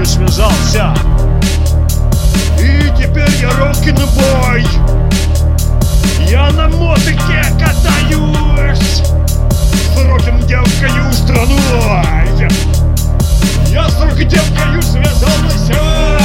девкой связался. И теперь я рок-н-бой. Я на мотыке катаюсь С рок-н-девкою страной Я с рок-девкою связался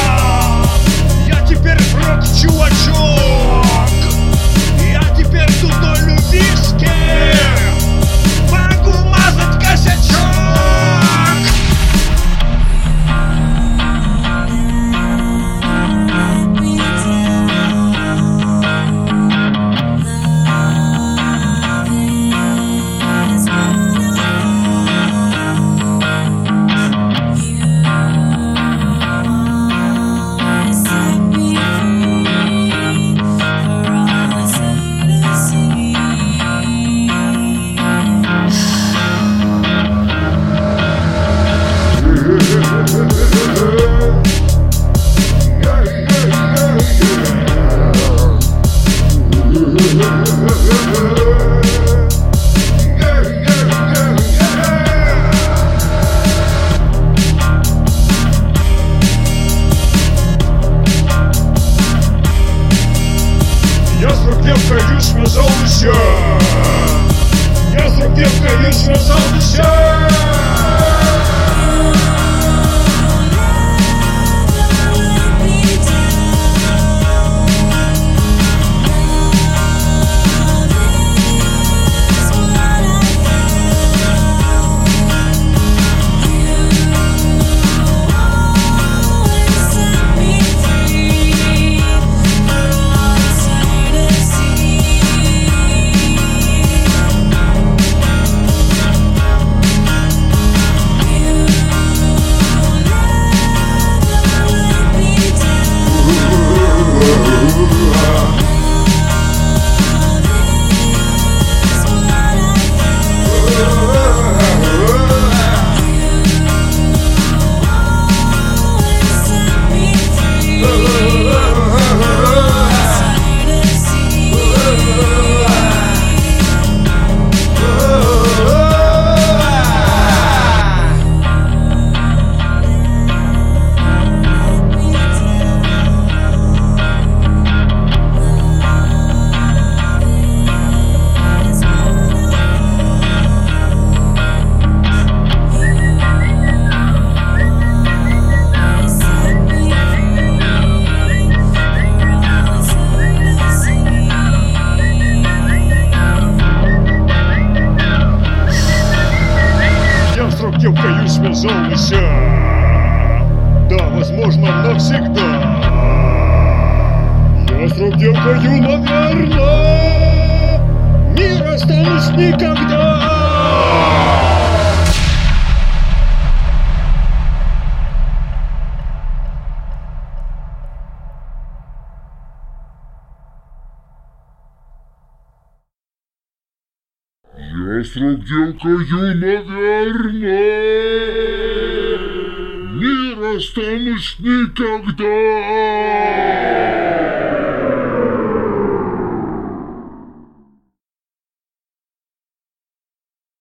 рок-девкою связался Я с рок-девкою связался Я с рок-девкою связался Да, возможно, навсегда. Я с рок-девкою, наверное Не расстанусь никогда Я с рок-девкою, наверное, не расстанусь никогда.